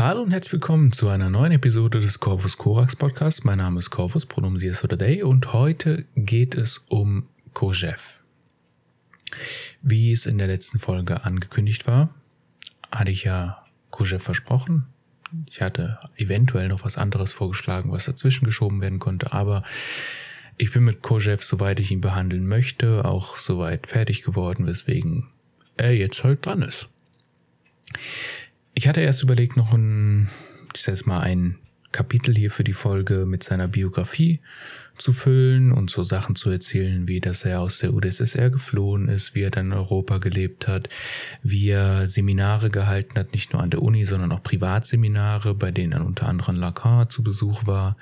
Hallo und herzlich willkommen zu einer neuen Episode des Corvus Corax Podcast. Mein Name ist Corvus, Pronomen Sie es oder Day und heute geht es um Kojev. Wie es in der letzten Folge angekündigt war, hatte ich ja Kojev versprochen. Ich hatte eventuell noch was anderes vorgeschlagen, was dazwischen geschoben werden konnte, aber ich bin mit Kojev, soweit ich ihn behandeln möchte, auch soweit fertig geworden, weswegen er jetzt halt dran ist. Ich hatte erst überlegt, noch ein, ich sag mal, ein Kapitel hier für die Folge mit seiner Biografie zu füllen und so Sachen zu erzählen, wie dass er aus der UdSSR geflohen ist, wie er dann in Europa gelebt hat, wie er Seminare gehalten hat, nicht nur an der Uni, sondern auch Privatseminare, bei denen dann unter anderem Lacan zu Besuch war.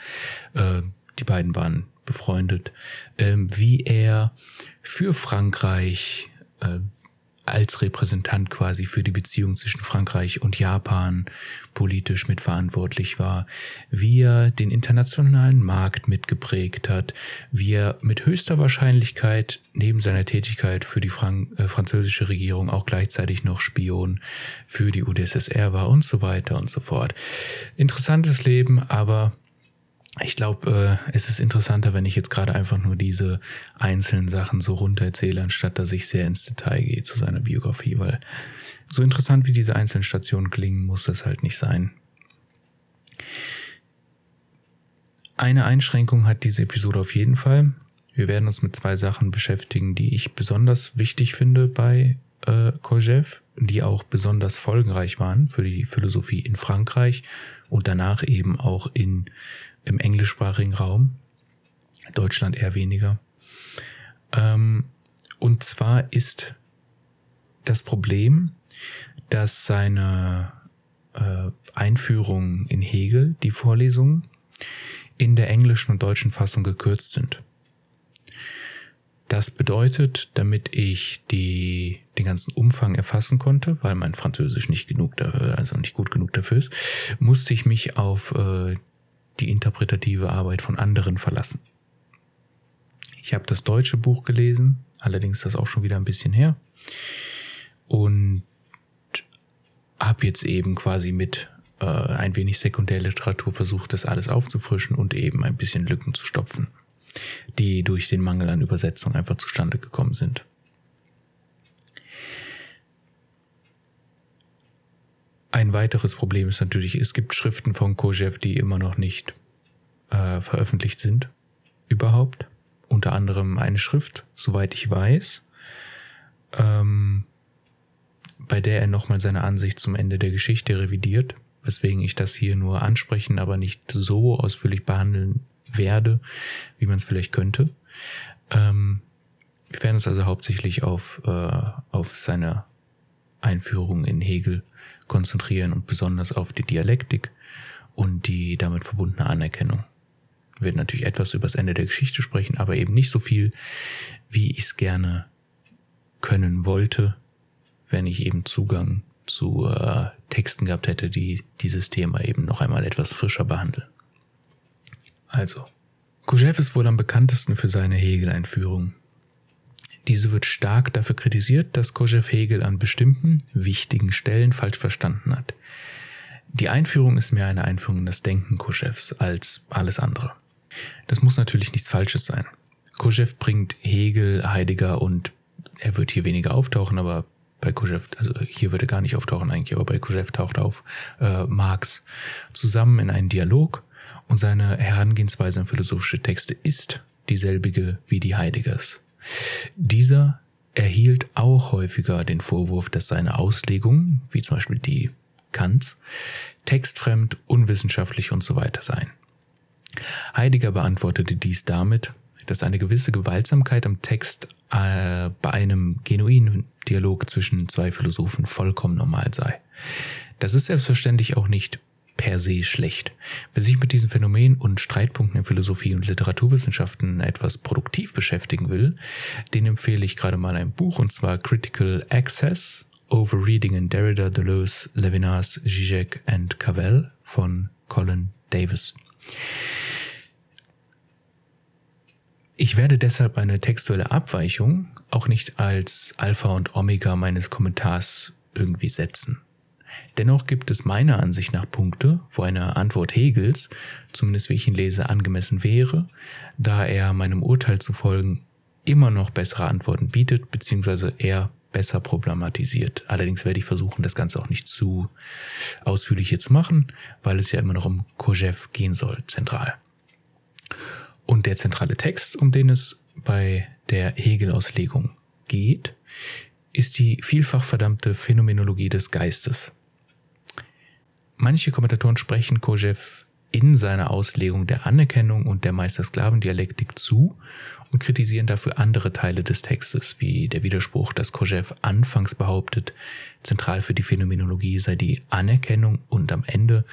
Äh, die beiden waren befreundet, ähm, wie er für Frankreich äh, als Repräsentant quasi für die Beziehung zwischen Frankreich und Japan politisch mitverantwortlich war, wie er den internationalen Markt mitgeprägt hat, wie er mit höchster Wahrscheinlichkeit neben seiner Tätigkeit für die Frank äh, französische Regierung auch gleichzeitig noch Spion für die UdSSR war und so weiter und so fort. Interessantes Leben, aber ich glaube, äh, es ist interessanter, wenn ich jetzt gerade einfach nur diese einzelnen Sachen so runtererzähle, anstatt dass ich sehr ins Detail gehe zu seiner Biografie, weil so interessant wie diese einzelnen Stationen klingen, muss das halt nicht sein. Eine Einschränkung hat diese Episode auf jeden Fall. Wir werden uns mit zwei Sachen beschäftigen, die ich besonders wichtig finde bei äh, Kojev, die auch besonders folgenreich waren für die Philosophie in Frankreich und danach eben auch in im englischsprachigen Raum, Deutschland eher weniger. Ähm, und zwar ist das Problem, dass seine äh, Einführung in Hegel, die Vorlesungen, in der englischen und deutschen Fassung gekürzt sind. Das bedeutet, damit ich die, den ganzen Umfang erfassen konnte, weil mein Französisch nicht genug, also nicht gut genug dafür ist, musste ich mich auf äh, die interpretative Arbeit von anderen verlassen. Ich habe das deutsche Buch gelesen, allerdings das auch schon wieder ein bisschen her. Und habe jetzt eben quasi mit äh, ein wenig Sekundärliteratur versucht, das alles aufzufrischen und eben ein bisschen Lücken zu stopfen, die durch den Mangel an Übersetzung einfach zustande gekommen sind. Ein weiteres Problem ist natürlich, es gibt Schriften von Kojev, die immer noch nicht äh, veröffentlicht sind. Überhaupt. Unter anderem eine Schrift, soweit ich weiß, ähm, bei der er nochmal seine Ansicht zum Ende der Geschichte revidiert, weswegen ich das hier nur ansprechen, aber nicht so ausführlich behandeln werde, wie man es vielleicht könnte. Ähm, wir werden uns also hauptsächlich auf, äh, auf seine Einführung in Hegel konzentrieren und besonders auf die Dialektik und die damit verbundene Anerkennung. Wir werden natürlich etwas über das Ende der Geschichte sprechen, aber eben nicht so viel, wie ich es gerne können wollte, wenn ich eben Zugang zu äh, Texten gehabt hätte, die dieses Thema eben noch einmal etwas frischer behandeln. Also, Kujev ist wohl am bekanntesten für seine Hegel-Einführung. Diese wird stark dafür kritisiert, dass Koschew Hegel an bestimmten wichtigen Stellen falsch verstanden hat. Die Einführung ist mehr eine Einführung in das Denken Koschews als alles andere. Das muss natürlich nichts Falsches sein. Koschew bringt Hegel, Heidegger und er wird hier weniger auftauchen, aber bei Koschew, also hier würde gar nicht auftauchen eigentlich, aber bei Koschew taucht auf äh, Marx zusammen in einen Dialog und seine Herangehensweise an philosophische Texte ist dieselbige wie die Heideggers. Dieser erhielt auch häufiger den Vorwurf, dass seine Auslegung, wie zum Beispiel die Kants, textfremd, unwissenschaftlich und so weiter seien. Heidegger beantwortete dies damit, dass eine gewisse Gewaltsamkeit am Text äh, bei einem genuinen Dialog zwischen zwei Philosophen vollkommen normal sei. Das ist selbstverständlich auch nicht per se schlecht. Wer sich mit diesem Phänomen und Streitpunkten in Philosophie und Literaturwissenschaften etwas produktiv beschäftigen will, den empfehle ich gerade mal ein Buch und zwar Critical Access, Overreading in Derrida, Deleuze, Levinas, Zizek and Cavell von Colin Davis. Ich werde deshalb eine textuelle Abweichung auch nicht als Alpha und Omega meines Kommentars irgendwie setzen. Dennoch gibt es meiner Ansicht nach Punkte, wo eine Antwort Hegels, zumindest wie ich ihn lese, angemessen wäre, da er meinem Urteil zu folgen immer noch bessere Antworten bietet, beziehungsweise er besser problematisiert. Allerdings werde ich versuchen, das Ganze auch nicht zu ausführlich hier zu machen, weil es ja immer noch um Kojève gehen soll, zentral. Und der zentrale Text, um den es bei der Hegel-Auslegung geht, ist die vielfach verdammte Phänomenologie des Geistes. Manche Kommentatoren sprechen Kojève in seiner Auslegung der Anerkennung und der Meister-Sklaven-Dialektik zu und kritisieren dafür andere Teile des Textes, wie der Widerspruch, dass Kojève anfangs behauptet, zentral für die Phänomenologie sei die Anerkennung und am Ende,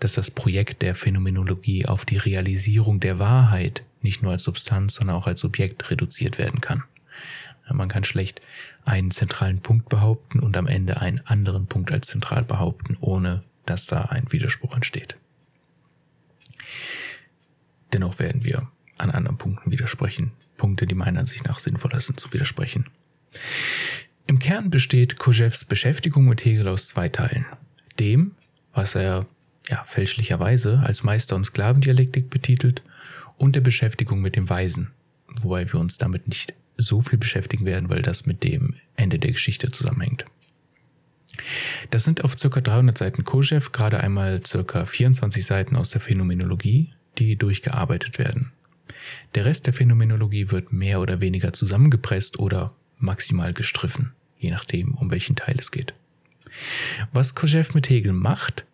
dass das Projekt der Phänomenologie auf die Realisierung der Wahrheit nicht nur als Substanz, sondern auch als Objekt reduziert werden kann. Man kann schlecht einen zentralen Punkt behaupten und am Ende einen anderen Punkt als zentral behaupten, ohne dass da ein Widerspruch entsteht. Dennoch werden wir an anderen Punkten widersprechen. Punkte, die meiner Ansicht nach sinnvoller sind zu widersprechen. Im Kern besteht Kojèves Beschäftigung mit Hegel aus zwei Teilen. Dem, was er ja, fälschlicherweise als Meister- und Sklavendialektik betitelt, und der Beschäftigung mit dem Weisen, wobei wir uns damit nicht so viel beschäftigen werden, weil das mit dem Ende der Geschichte zusammenhängt. Das sind auf ca. 300 Seiten Kojève gerade einmal ca. 24 Seiten aus der Phänomenologie, die durchgearbeitet werden. Der Rest der Phänomenologie wird mehr oder weniger zusammengepresst oder maximal gestriffen, je nachdem, um welchen Teil es geht. Was Kojève mit Hegel macht,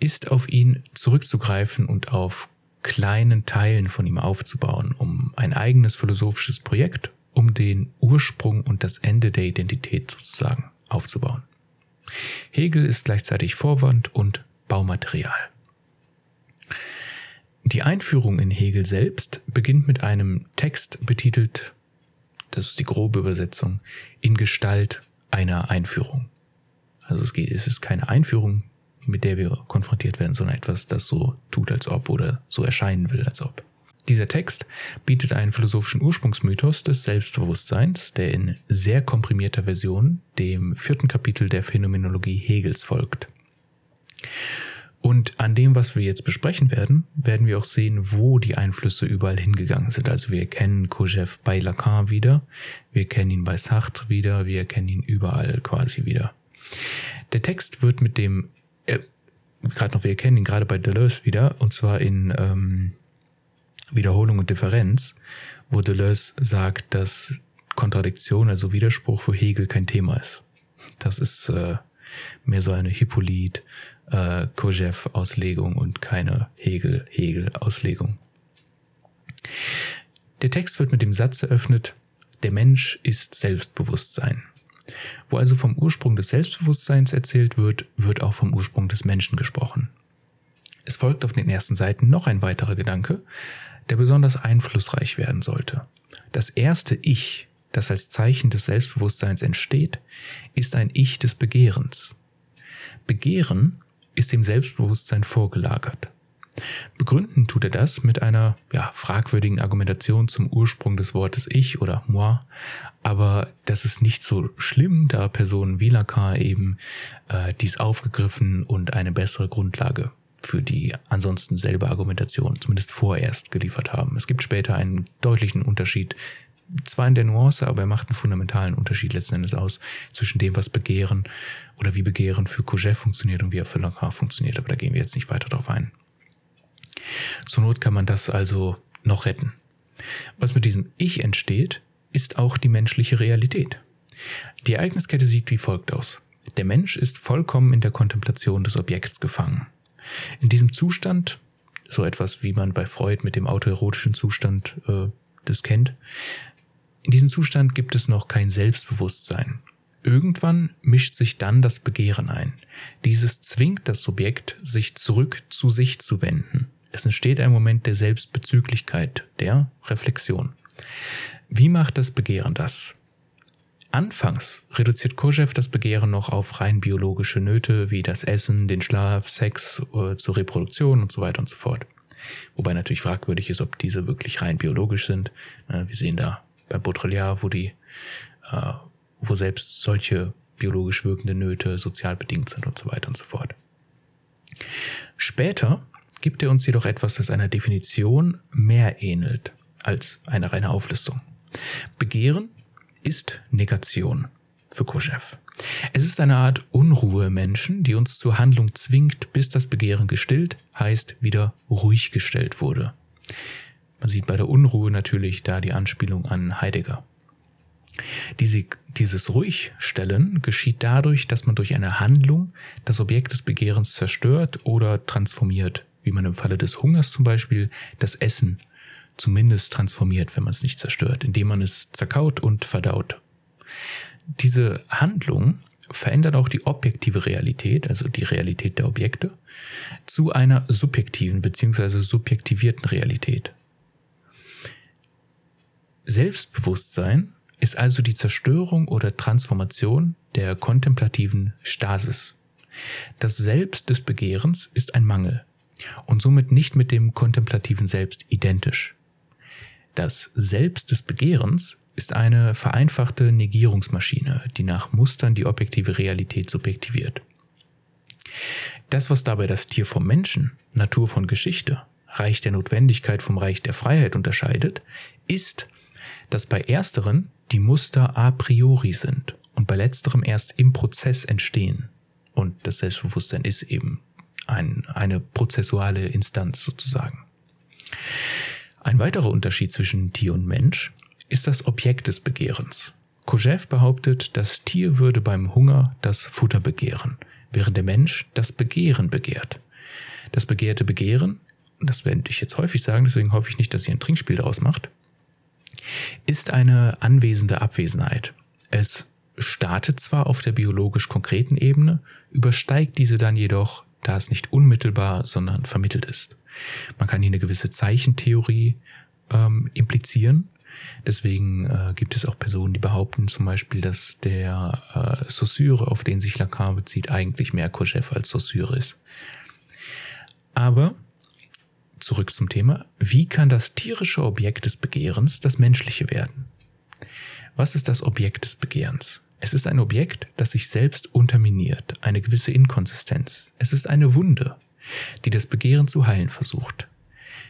ist auf ihn zurückzugreifen und auf kleinen Teilen von ihm aufzubauen, um ein eigenes philosophisches Projekt, um den Ursprung und das Ende der Identität sozusagen aufzubauen. Hegel ist gleichzeitig Vorwand und Baumaterial. Die Einführung in Hegel selbst beginnt mit einem Text betitelt, das ist die grobe Übersetzung, in Gestalt einer Einführung. Also es, geht, es ist keine Einführung, mit der wir konfrontiert werden, sondern etwas, das so tut, als ob oder so erscheinen will, als ob. Dieser Text bietet einen philosophischen Ursprungsmythos des Selbstbewusstseins, der in sehr komprimierter Version dem vierten Kapitel der Phänomenologie Hegels folgt. Und an dem, was wir jetzt besprechen werden, werden wir auch sehen, wo die Einflüsse überall hingegangen sind. Also wir kennen Kojève bei Lacan wieder, wir kennen ihn bei Sartre wieder, wir kennen ihn überall quasi wieder. Der Text wird mit dem, äh, gerade noch, wir kennen ihn gerade bei Deleuze wieder, und zwar in ähm, Wiederholung und Differenz, wo Deleuze sagt, dass Kontradiktion, also Widerspruch für Hegel kein Thema ist. Das ist äh, mehr so eine Hippolyt, äh, Kojève-Auslegung und keine Hegel-Hegel-Auslegung. Der Text wird mit dem Satz eröffnet, der Mensch ist Selbstbewusstsein. Wo also vom Ursprung des Selbstbewusstseins erzählt wird, wird auch vom Ursprung des Menschen gesprochen. Es folgt auf den ersten Seiten noch ein weiterer Gedanke, der besonders einflussreich werden sollte. Das erste Ich, das als Zeichen des Selbstbewusstseins entsteht, ist ein Ich des Begehrens. Begehren ist dem Selbstbewusstsein vorgelagert. Begründen tut er das mit einer ja, fragwürdigen Argumentation zum Ursprung des Wortes Ich oder Moi, aber das ist nicht so schlimm, da Personen wie Lacan eben äh, dies aufgegriffen und eine bessere Grundlage für die ansonsten selbe Argumentation zumindest vorerst geliefert haben. Es gibt später einen deutlichen Unterschied, zwar in der Nuance, aber er macht einen fundamentalen Unterschied letzten Endes aus zwischen dem, was Begehren oder wie Begehren für Coget funktioniert und wie er für Lacan funktioniert, aber da gehen wir jetzt nicht weiter drauf ein. Zur Not kann man das also noch retten. Was mit diesem Ich entsteht, ist auch die menschliche Realität. Die Ereigniskette sieht wie folgt aus. Der Mensch ist vollkommen in der Kontemplation des Objekts gefangen. In diesem Zustand, so etwas wie man bei Freud mit dem autoerotischen Zustand äh, das kennt, in diesem Zustand gibt es noch kein Selbstbewusstsein. Irgendwann mischt sich dann das Begehren ein. Dieses zwingt das Subjekt, sich zurück zu sich zu wenden. Es entsteht ein Moment der Selbstbezüglichkeit, der Reflexion. Wie macht das Begehren das? Anfangs reduziert Kojève das Begehren noch auf rein biologische Nöte wie das Essen, den Schlaf, Sex äh, zur Reproduktion und so weiter und so fort. Wobei natürlich fragwürdig ist, ob diese wirklich rein biologisch sind. Äh, wir sehen da bei Baudrillard, wo die, äh, wo selbst solche biologisch wirkende Nöte sozial bedingt sind und so weiter und so fort. Später gibt er uns jedoch etwas, das einer Definition mehr ähnelt als eine reine Auflistung. Begehren ist Negation für Koschew. Es ist eine Art Unruhe Menschen, die uns zur Handlung zwingt, bis das Begehren gestillt, heißt wieder ruhig gestellt wurde. Man sieht bei der Unruhe natürlich da die Anspielung an Heidegger. Diese, dieses Ruhigstellen geschieht dadurch, dass man durch eine Handlung das Objekt des Begehrens zerstört oder transformiert, wie man im Falle des Hungers zum Beispiel das Essen zumindest transformiert, wenn man es nicht zerstört, indem man es zerkaut und verdaut. Diese Handlung verändert auch die objektive Realität, also die Realität der Objekte, zu einer subjektiven bzw. subjektivierten Realität. Selbstbewusstsein ist also die Zerstörung oder Transformation der kontemplativen Stasis. Das Selbst des Begehrens ist ein Mangel und somit nicht mit dem kontemplativen Selbst identisch. Das Selbst des Begehrens ist eine vereinfachte Negierungsmaschine, die nach Mustern die objektive Realität subjektiviert. Das, was dabei das Tier vom Menschen, Natur von Geschichte, Reich der Notwendigkeit vom Reich der Freiheit unterscheidet, ist, dass bei ersteren die Muster a priori sind und bei letzterem erst im Prozess entstehen. Und das Selbstbewusstsein ist eben ein, eine prozessuale Instanz sozusagen. Ein weiterer Unterschied zwischen Tier und Mensch ist das Objekt des Begehrens. Kojev behauptet, das Tier würde beim Hunger das Futter begehren, während der Mensch das Begehren begehrt. Das begehrte Begehren, und das werde ich jetzt häufig sagen, deswegen hoffe ich nicht, dass ihr ein Trinkspiel daraus macht, ist eine anwesende Abwesenheit. Es startet zwar auf der biologisch konkreten Ebene, übersteigt diese dann jedoch, da es nicht unmittelbar, sondern vermittelt ist. Man kann hier eine gewisse Zeichentheorie ähm, implizieren. Deswegen äh, gibt es auch Personen, die behaupten zum Beispiel, dass der äh, Saussure, auf den sich Lacan bezieht, eigentlich mehr Koschew als Saussure ist. Aber zurück zum Thema. Wie kann das tierische Objekt des Begehrens das menschliche werden? Was ist das Objekt des Begehrens? Es ist ein Objekt, das sich selbst unterminiert, eine gewisse Inkonsistenz. Es ist eine Wunde, die das Begehren zu heilen versucht.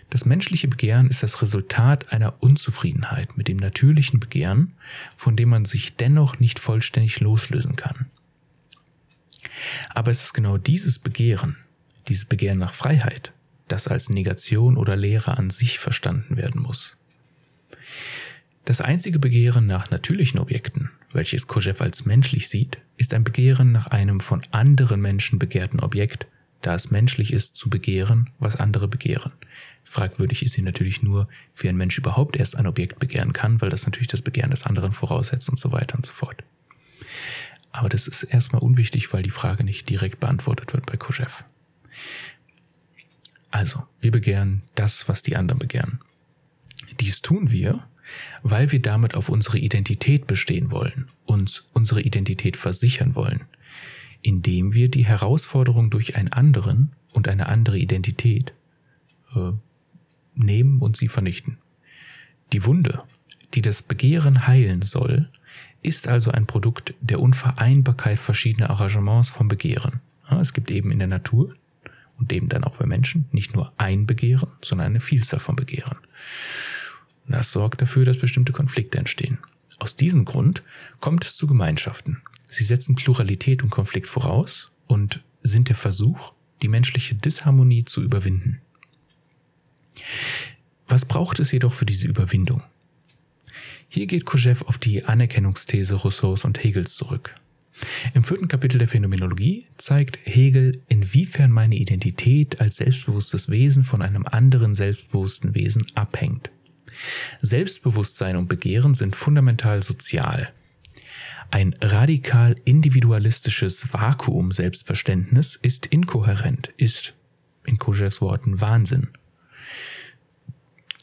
Das menschliche Begehren ist das Resultat einer Unzufriedenheit mit dem natürlichen Begehren, von dem man sich dennoch nicht vollständig loslösen kann. Aber es ist genau dieses Begehren, dieses Begehren nach Freiheit, das als Negation oder Lehre an sich verstanden werden muss. Das einzige Begehren nach natürlichen Objekten, welches Kojev als menschlich sieht, ist ein Begehren nach einem von anderen Menschen begehrten Objekt, da es menschlich ist zu begehren, was andere begehren. Fragwürdig ist hier natürlich nur, wie ein Mensch überhaupt erst ein Objekt begehren kann, weil das natürlich das Begehren des anderen voraussetzt und so weiter und so fort. Aber das ist erstmal unwichtig, weil die Frage nicht direkt beantwortet wird bei Kojev. Also, wir begehren das, was die anderen begehren. Dies tun wir, weil wir damit auf unsere Identität bestehen wollen, uns unsere Identität versichern wollen, indem wir die Herausforderung durch einen anderen und eine andere Identität äh, nehmen und sie vernichten. Die Wunde, die das Begehren heilen soll, ist also ein Produkt der Unvereinbarkeit verschiedener Arrangements vom Begehren. Es gibt eben in der Natur und eben dann auch bei Menschen nicht nur ein Begehren, sondern eine Vielzahl von Begehren. Das sorgt dafür, dass bestimmte Konflikte entstehen. Aus diesem Grund kommt es zu Gemeinschaften. Sie setzen Pluralität und Konflikt voraus und sind der Versuch, die menschliche Disharmonie zu überwinden. Was braucht es jedoch für diese Überwindung? Hier geht Kojev auf die Anerkennungsthese Rousseaus und Hegels zurück. Im vierten Kapitel der Phänomenologie zeigt Hegel, inwiefern meine Identität als selbstbewusstes Wesen von einem anderen selbstbewussten Wesen abhängt. Selbstbewusstsein und Begehren sind fundamental sozial. Ein radikal individualistisches Vakuum-Selbstverständnis ist inkohärent, ist, in Kojevs Worten, Wahnsinn.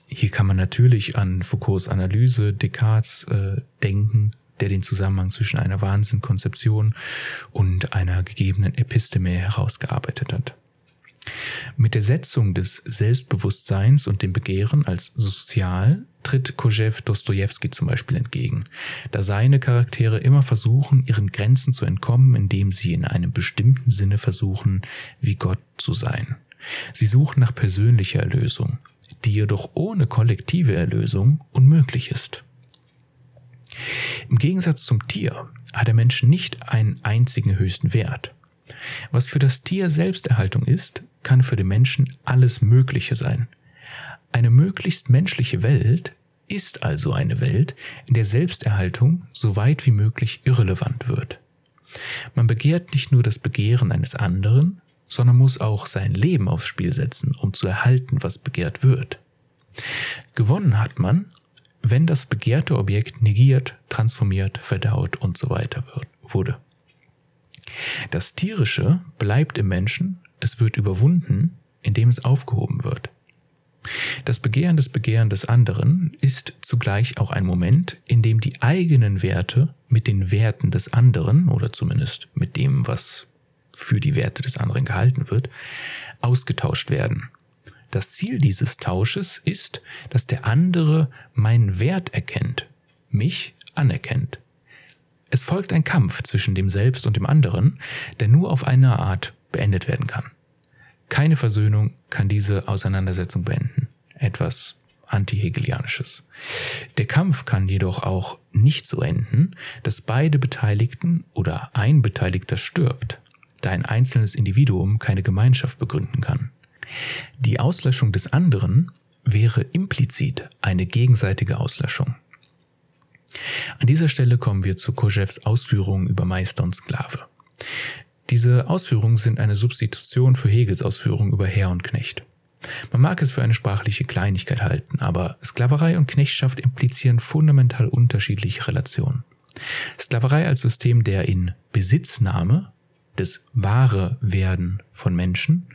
Hier kann man natürlich an Foucaults Analyse Descartes äh, denken, der den Zusammenhang zwischen einer Wahnsinnkonzeption und einer gegebenen Episteme herausgearbeitet hat. Mit der Setzung des Selbstbewusstseins und dem Begehren als sozial tritt Kojew Dostoevsky zum Beispiel entgegen, da seine Charaktere immer versuchen, ihren Grenzen zu entkommen, indem sie in einem bestimmten Sinne versuchen, wie Gott zu sein. Sie suchen nach persönlicher Erlösung, die jedoch ohne kollektive Erlösung unmöglich ist. Im Gegensatz zum Tier hat der Mensch nicht einen einzigen höchsten Wert. Was für das Tier Selbsterhaltung ist, kann für den Menschen alles Mögliche sein. Eine möglichst menschliche Welt ist also eine Welt, in der Selbsterhaltung so weit wie möglich irrelevant wird. Man begehrt nicht nur das Begehren eines anderen, sondern muss auch sein Leben aufs Spiel setzen, um zu erhalten, was begehrt wird. Gewonnen hat man, wenn das begehrte Objekt negiert, transformiert, verdaut und so weiter wird, wurde. Das Tierische bleibt im Menschen, es wird überwunden, indem es aufgehoben wird. Das Begehren des Begehren des anderen ist zugleich auch ein Moment, in dem die eigenen Werte mit den Werten des anderen oder zumindest mit dem, was für die Werte des anderen gehalten wird, ausgetauscht werden. Das Ziel dieses Tausches ist, dass der andere meinen Wert erkennt, mich anerkennt. Es folgt ein Kampf zwischen dem Selbst und dem anderen, der nur auf eine Art beendet werden kann. Keine Versöhnung kann diese Auseinandersetzung beenden. Etwas anti-hegelianisches. Der Kampf kann jedoch auch nicht so enden, dass beide Beteiligten oder ein Beteiligter stirbt, da ein einzelnes Individuum keine Gemeinschaft begründen kann. Die Auslöschung des anderen wäre implizit eine gegenseitige Auslöschung. An dieser Stelle kommen wir zu Kojevs Ausführungen über Meister und Sklave. Diese Ausführungen sind eine Substitution für Hegels Ausführungen über Herr und Knecht. Man mag es für eine sprachliche Kleinigkeit halten, aber Sklaverei und Knechtschaft implizieren fundamental unterschiedliche Relationen. Sklaverei als System der in Besitznahme des wahre Werden von Menschen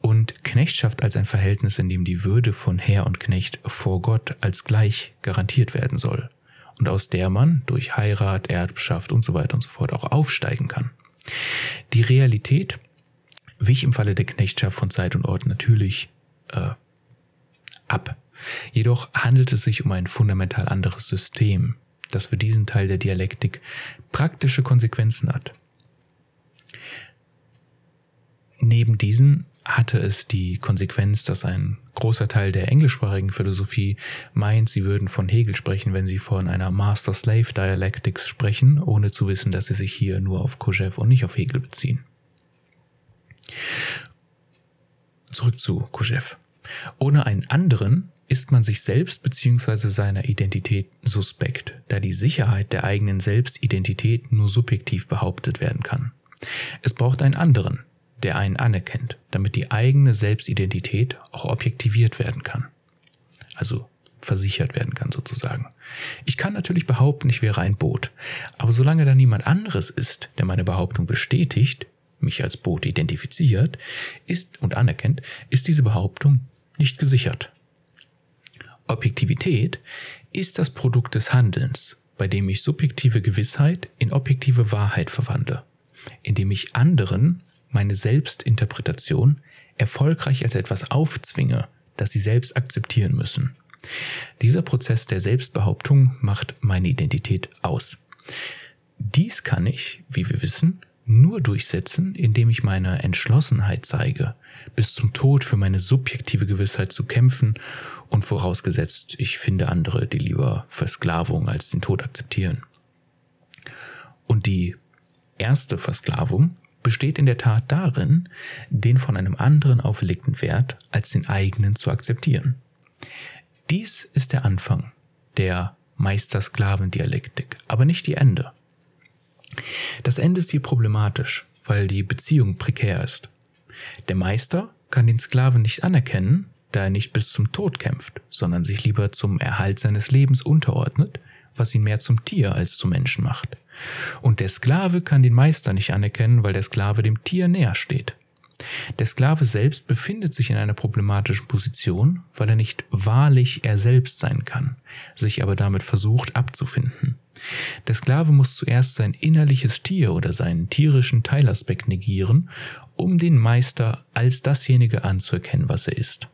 und Knechtschaft als ein Verhältnis, in dem die Würde von Herr und Knecht vor Gott als gleich garantiert werden soll und aus der man durch Heirat, Erbschaft und so weiter und so fort auch aufsteigen kann. Die Realität wich im Falle der Knechtschaft von Zeit und Ort natürlich äh, ab. Jedoch handelt es sich um ein fundamental anderes System, das für diesen Teil der Dialektik praktische Konsequenzen hat. Neben diesen hatte es die Konsequenz, dass ein großer Teil der englischsprachigen Philosophie meint, sie würden von Hegel sprechen, wenn sie von einer Master-Slave-Dialectics sprechen, ohne zu wissen, dass sie sich hier nur auf Kojev und nicht auf Hegel beziehen. Zurück zu Kojev. Ohne einen anderen ist man sich selbst bzw. seiner Identität suspekt, da die Sicherheit der eigenen Selbstidentität nur subjektiv behauptet werden kann. Es braucht einen anderen, der einen anerkennt, damit die eigene Selbstidentität auch objektiviert werden kann. Also versichert werden kann sozusagen. Ich kann natürlich behaupten, ich wäre ein Boot, aber solange da niemand anderes ist, der meine Behauptung bestätigt, mich als Boot identifiziert, ist und anerkennt, ist diese Behauptung nicht gesichert. Objektivität ist das Produkt des Handelns, bei dem ich subjektive Gewissheit in objektive Wahrheit verwandle, indem ich anderen meine Selbstinterpretation erfolgreich als etwas aufzwinge, das sie selbst akzeptieren müssen. Dieser Prozess der Selbstbehauptung macht meine Identität aus. Dies kann ich, wie wir wissen, nur durchsetzen, indem ich meine Entschlossenheit zeige, bis zum Tod für meine subjektive Gewissheit zu kämpfen und vorausgesetzt, ich finde andere, die lieber Versklavung als den Tod akzeptieren. Und die erste Versklavung besteht in der Tat darin, den von einem anderen auferlegten Wert als den eigenen zu akzeptieren. Dies ist der Anfang der Meister-Sklaven-Dialektik, aber nicht die Ende. Das Ende ist hier problematisch, weil die Beziehung prekär ist. Der Meister kann den Sklaven nicht anerkennen, da er nicht bis zum Tod kämpft, sondern sich lieber zum Erhalt seines Lebens unterordnet, was ihn mehr zum Tier als zum Menschen macht. Und der Sklave kann den Meister nicht anerkennen, weil der Sklave dem Tier näher steht. Der Sklave selbst befindet sich in einer problematischen Position, weil er nicht wahrlich er selbst sein kann, sich aber damit versucht abzufinden. Der Sklave muss zuerst sein innerliches Tier oder seinen tierischen Teilaspekt negieren, um den Meister als dasjenige anzuerkennen, was er ist.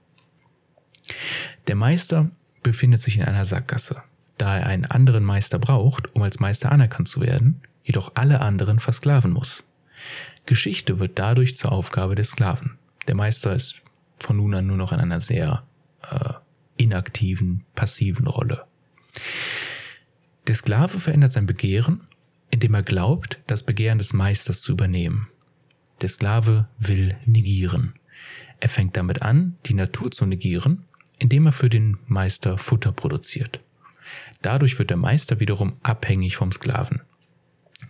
Der Meister befindet sich in einer Sackgasse, da er einen anderen Meister braucht, um als Meister anerkannt zu werden, jedoch alle anderen versklaven muss. Geschichte wird dadurch zur Aufgabe des Sklaven. Der Meister ist von nun an nur noch in einer sehr äh, inaktiven, passiven Rolle. Der Sklave verändert sein Begehren, indem er glaubt, das Begehren des Meisters zu übernehmen. Der Sklave will negieren. Er fängt damit an, die Natur zu negieren, indem er für den Meister Futter produziert. Dadurch wird der Meister wiederum abhängig vom Sklaven.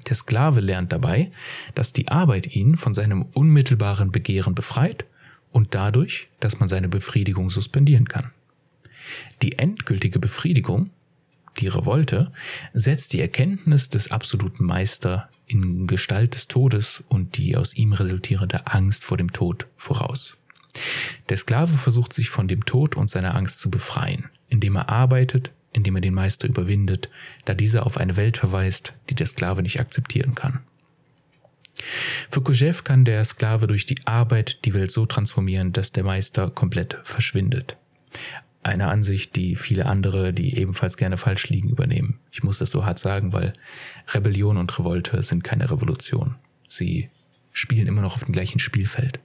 Der Sklave lernt dabei, dass die Arbeit ihn von seinem unmittelbaren Begehren befreit und dadurch, dass man seine Befriedigung suspendieren kann. Die endgültige Befriedigung, die Revolte, setzt die Erkenntnis des absoluten Meister in Gestalt des Todes und die aus ihm resultierende Angst vor dem Tod voraus. Der Sklave versucht sich von dem Tod und seiner Angst zu befreien, indem er arbeitet, indem er den Meister überwindet, da dieser auf eine Welt verweist, die der Sklave nicht akzeptieren kann. Für Kojev kann der Sklave durch die Arbeit die Welt so transformieren, dass der Meister komplett verschwindet. Eine Ansicht, die viele andere, die ebenfalls gerne falsch liegen, übernehmen. Ich muss das so hart sagen, weil Rebellion und Revolte sind keine Revolution. Sie spielen immer noch auf dem gleichen Spielfeld.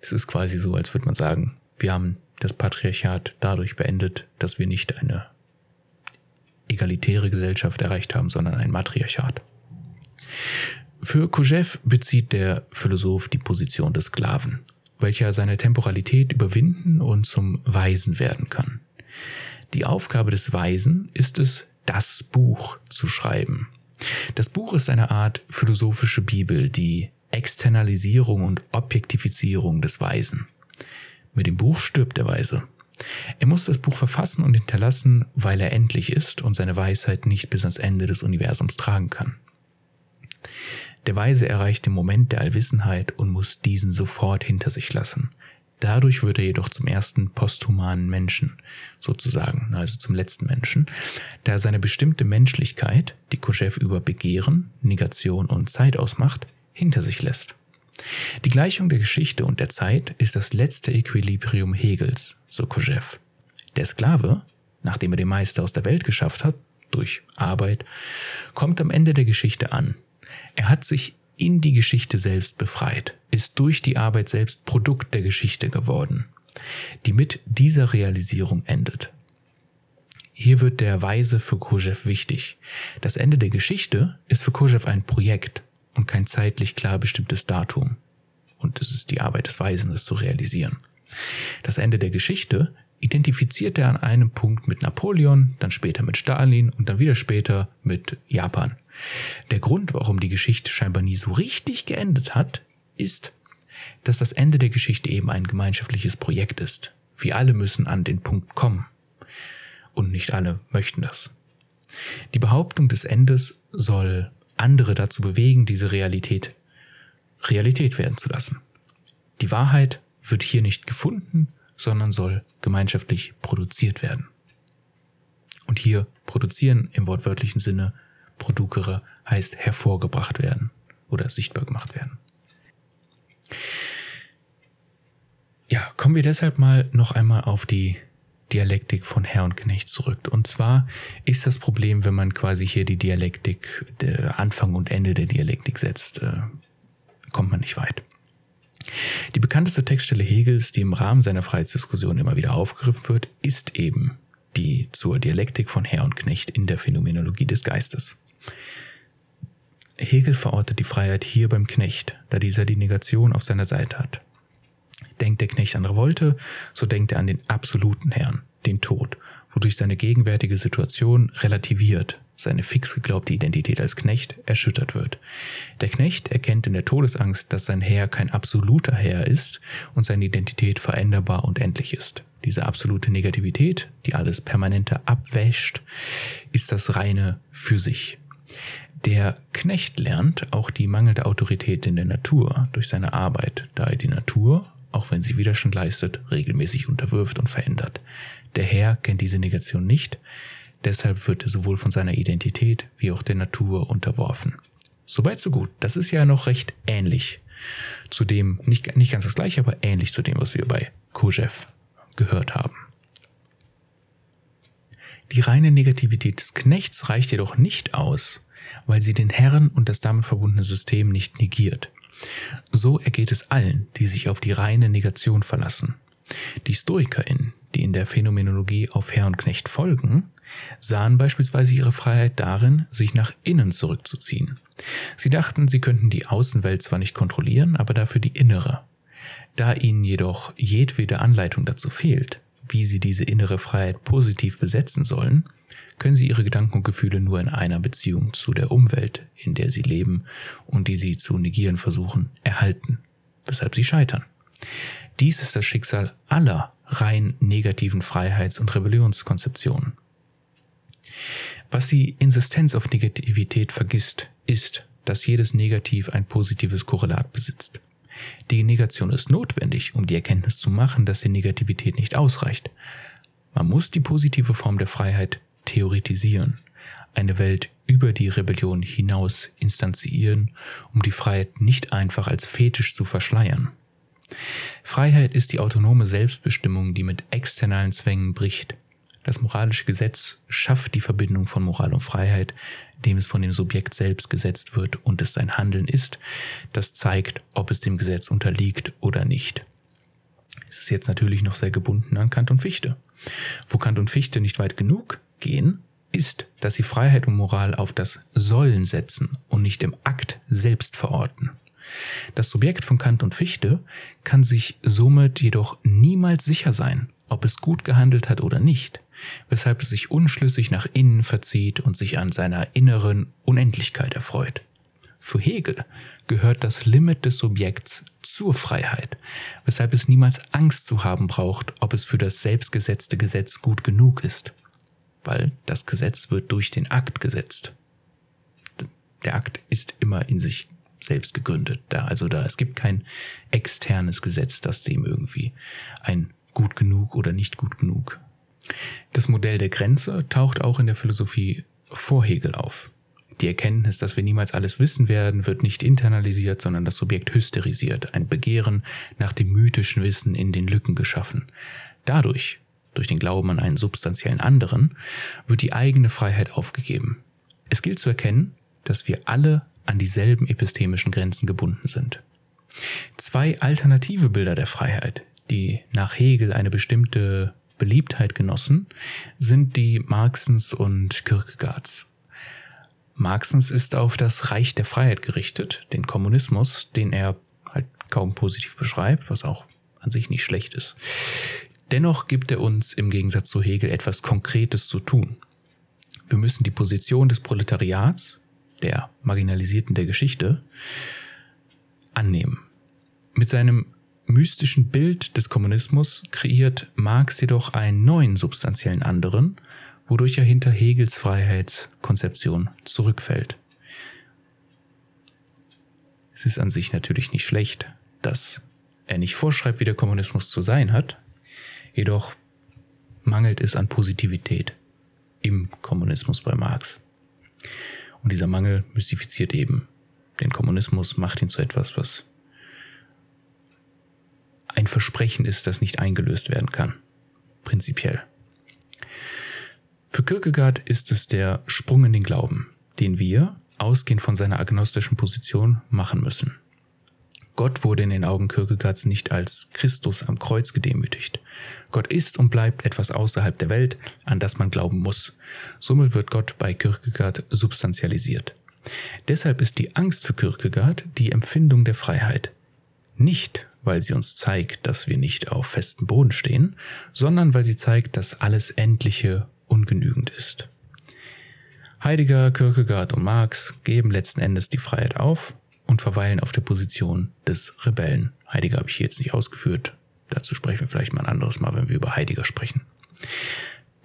Es ist quasi so, als würde man sagen, wir haben das Patriarchat dadurch beendet, dass wir nicht eine egalitäre Gesellschaft erreicht haben, sondern ein Matriarchat. Für Kojev bezieht der Philosoph die Position des Sklaven, welcher seine Temporalität überwinden und zum Weisen werden kann. Die Aufgabe des Weisen ist es, das Buch zu schreiben. Das Buch ist eine Art philosophische Bibel, die Externalisierung und Objektifizierung des Weisen. Mit dem Buch stirbt der Weise. Er muss das Buch verfassen und hinterlassen, weil er endlich ist und seine Weisheit nicht bis ans Ende des Universums tragen kann. Der Weise erreicht den Moment der Allwissenheit und muss diesen sofort hinter sich lassen. Dadurch wird er jedoch zum ersten posthumanen Menschen, sozusagen, also zum letzten Menschen, da seine bestimmte Menschlichkeit, die Koschew über Begehren, Negation und Zeit ausmacht, hinter sich lässt. Die Gleichung der Geschichte und der Zeit ist das letzte Equilibrium Hegels, so Koschew. Der Sklave, nachdem er den Meister aus der Welt geschafft hat, durch Arbeit, kommt am Ende der Geschichte an. Er hat sich in die Geschichte selbst befreit, ist durch die Arbeit selbst Produkt der Geschichte geworden, die mit dieser Realisierung endet. Hier wird der Weise für Kojev wichtig. Das Ende der Geschichte ist für Kojev ein Projekt, und kein zeitlich klar bestimmtes Datum. Und es ist die Arbeit des Weisen, es zu realisieren. Das Ende der Geschichte identifiziert er an einem Punkt mit Napoleon, dann später mit Stalin und dann wieder später mit Japan. Der Grund, warum die Geschichte scheinbar nie so richtig geendet hat, ist, dass das Ende der Geschichte eben ein gemeinschaftliches Projekt ist. Wir alle müssen an den Punkt kommen. Und nicht alle möchten das. Die Behauptung des Endes soll andere dazu bewegen, diese Realität Realität werden zu lassen. Die Wahrheit wird hier nicht gefunden, sondern soll gemeinschaftlich produziert werden. Und hier produzieren im wortwörtlichen Sinne Produkere heißt hervorgebracht werden oder sichtbar gemacht werden. Ja, kommen wir deshalb mal noch einmal auf die Dialektik von Herr und Knecht zurück. Und zwar ist das Problem, wenn man quasi hier die Dialektik, der Anfang und Ende der Dialektik setzt, äh, kommt man nicht weit. Die bekannteste Textstelle Hegels, die im Rahmen seiner Freiheitsdiskussion immer wieder aufgegriffen wird, ist eben die zur Dialektik von Herr und Knecht in der Phänomenologie des Geistes. Hegel verortet die Freiheit hier beim Knecht, da dieser die Negation auf seiner Seite hat. Denkt der Knecht an Revolte, so denkt er an den absoluten Herrn, den Tod, wodurch seine gegenwärtige Situation relativiert, seine fix geglaubte Identität als Knecht erschüttert wird. Der Knecht erkennt in der Todesangst, dass sein Herr kein absoluter Herr ist und seine Identität veränderbar und endlich ist. Diese absolute Negativität, die alles Permanente abwäscht, ist das reine für sich. Der Knecht lernt auch die mangelnde Autorität in der Natur durch seine Arbeit, da er die Natur auch wenn sie Widerstand leistet, regelmäßig unterwirft und verändert. Der Herr kennt diese Negation nicht, deshalb wird er sowohl von seiner Identität wie auch der Natur unterworfen. Soweit so gut. Das ist ja noch recht ähnlich zu dem, nicht, nicht ganz das gleiche, aber ähnlich zu dem, was wir bei Kojev gehört haben. Die reine Negativität des Knechts reicht jedoch nicht aus, weil sie den Herrn und das damit verbundene System nicht negiert. So ergeht es allen, die sich auf die reine Negation verlassen. Die StoikerInnen, die in der Phänomenologie auf Herr und Knecht folgen, sahen beispielsweise ihre Freiheit darin, sich nach innen zurückzuziehen. Sie dachten, sie könnten die Außenwelt zwar nicht kontrollieren, aber dafür die innere. Da ihnen jedoch jedwede Anleitung dazu fehlt, wie sie diese innere Freiheit positiv besetzen sollen, können sie ihre Gedanken und Gefühle nur in einer Beziehung zu der Umwelt, in der sie leben und die sie zu negieren versuchen, erhalten, weshalb sie scheitern. Dies ist das Schicksal aller rein negativen Freiheits- und Rebellionskonzeptionen. Was die Insistenz auf Negativität vergisst, ist, dass jedes Negativ ein positives Korrelat besitzt. Die Negation ist notwendig, um die Erkenntnis zu machen, dass die Negativität nicht ausreicht. Man muss die positive Form der Freiheit theoretisieren, eine Welt über die Rebellion hinaus instanzieren, um die Freiheit nicht einfach als Fetisch zu verschleiern. Freiheit ist die autonome Selbstbestimmung, die mit externalen Zwängen bricht. Das moralische Gesetz schafft die Verbindung von Moral und Freiheit, indem es von dem Subjekt selbst gesetzt wird und es sein Handeln ist, das zeigt, ob es dem Gesetz unterliegt oder nicht. Es ist jetzt natürlich noch sehr gebunden an Kant und Fichte. Wo Kant und Fichte nicht weit genug gehen, ist, dass sie Freiheit und Moral auf das Sollen setzen und nicht im Akt selbst verorten. Das Subjekt von Kant und Fichte kann sich somit jedoch niemals sicher sein, ob es gut gehandelt hat oder nicht, weshalb es sich unschlüssig nach innen verzieht und sich an seiner inneren Unendlichkeit erfreut. Für Hegel gehört das Limit des Subjekts zur Freiheit, weshalb es niemals Angst zu haben braucht, ob es für das selbstgesetzte Gesetz gut genug ist, weil das Gesetz wird durch den Akt gesetzt. Der Akt ist immer in sich selbst gegründet. Da, also da, es gibt kein externes Gesetz, das dem irgendwie ein gut genug oder nicht gut genug. Das Modell der Grenze taucht auch in der Philosophie vor Hegel auf. Die Erkenntnis, dass wir niemals alles wissen werden, wird nicht internalisiert, sondern das Subjekt hysterisiert, ein Begehren nach dem mythischen Wissen in den Lücken geschaffen. Dadurch, durch den Glauben an einen substanziellen anderen, wird die eigene Freiheit aufgegeben. Es gilt zu erkennen, dass wir alle an dieselben epistemischen Grenzen gebunden sind. Zwei alternative Bilder der Freiheit, die nach Hegel eine bestimmte Beliebtheit genossen, sind die Marxens und Kierkegaards. Marxens ist auf das Reich der Freiheit gerichtet, den Kommunismus, den er halt kaum positiv beschreibt, was auch an sich nicht schlecht ist. Dennoch gibt er uns im Gegensatz zu Hegel etwas Konkretes zu tun. Wir müssen die Position des Proletariats der Marginalisierten der Geschichte, annehmen. Mit seinem mystischen Bild des Kommunismus kreiert Marx jedoch einen neuen substanziellen anderen, wodurch er hinter Hegels Freiheitskonzeption zurückfällt. Es ist an sich natürlich nicht schlecht, dass er nicht vorschreibt, wie der Kommunismus zu sein hat, jedoch mangelt es an Positivität im Kommunismus bei Marx. Und dieser Mangel mystifiziert eben den Kommunismus, macht ihn zu etwas, was ein Versprechen ist, das nicht eingelöst werden kann. Prinzipiell. Für Kierkegaard ist es der Sprung in den Glauben, den wir, ausgehend von seiner agnostischen Position, machen müssen. Gott wurde in den Augen Kierkegaards nicht als Christus am Kreuz gedemütigt. Gott ist und bleibt etwas außerhalb der Welt, an das man glauben muss. Somit wird Gott bei Kierkegaard substantialisiert. Deshalb ist die Angst für Kierkegaard die Empfindung der Freiheit. Nicht, weil sie uns zeigt, dass wir nicht auf festem Boden stehen, sondern weil sie zeigt, dass alles Endliche ungenügend ist. Heidegger, Kierkegaard und Marx geben letzten Endes die Freiheit auf und verweilen auf der Position des Rebellen. Heidegger habe ich hier jetzt nicht ausgeführt. Dazu sprechen wir vielleicht mal ein anderes Mal, wenn wir über Heidegger sprechen.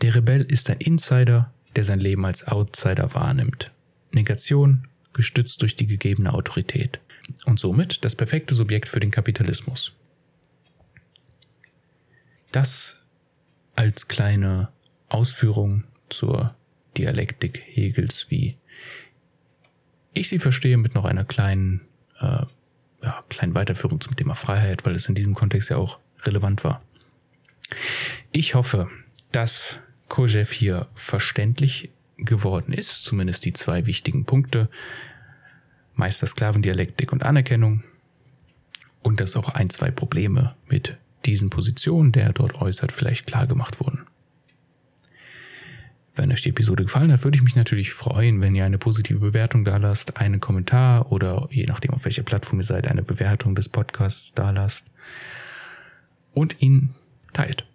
Der Rebell ist ein Insider, der sein Leben als Outsider wahrnimmt. Negation, gestützt durch die gegebene Autorität. Und somit das perfekte Subjekt für den Kapitalismus. Das als kleine Ausführung zur Dialektik Hegels, wie ich sie verstehe mit noch einer kleinen, äh, ja, kleinen Weiterführung zum Thema Freiheit, weil es in diesem Kontext ja auch relevant war. Ich hoffe, dass Kojev hier verständlich geworden ist, zumindest die zwei wichtigen Punkte, Meister-Sklavendialektik und Anerkennung und dass auch ein, zwei Probleme mit diesen Positionen, der er dort äußert, vielleicht klar gemacht wurden. Wenn euch die Episode gefallen hat, würde ich mich natürlich freuen, wenn ihr eine positive Bewertung da lasst, einen Kommentar oder je nachdem, auf welcher Plattform ihr seid, eine Bewertung des Podcasts da lasst und ihn teilt.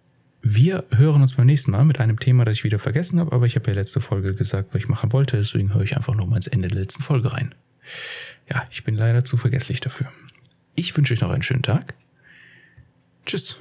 Wir hören uns beim nächsten Mal mit einem Thema, das ich wieder vergessen habe, aber ich habe ja letzte Folge gesagt, was ich machen wollte, deswegen höre ich einfach nochmal ins Ende der letzten Folge rein. Ja, ich bin leider zu vergesslich dafür. Ich wünsche euch noch einen schönen Tag. Tschüss.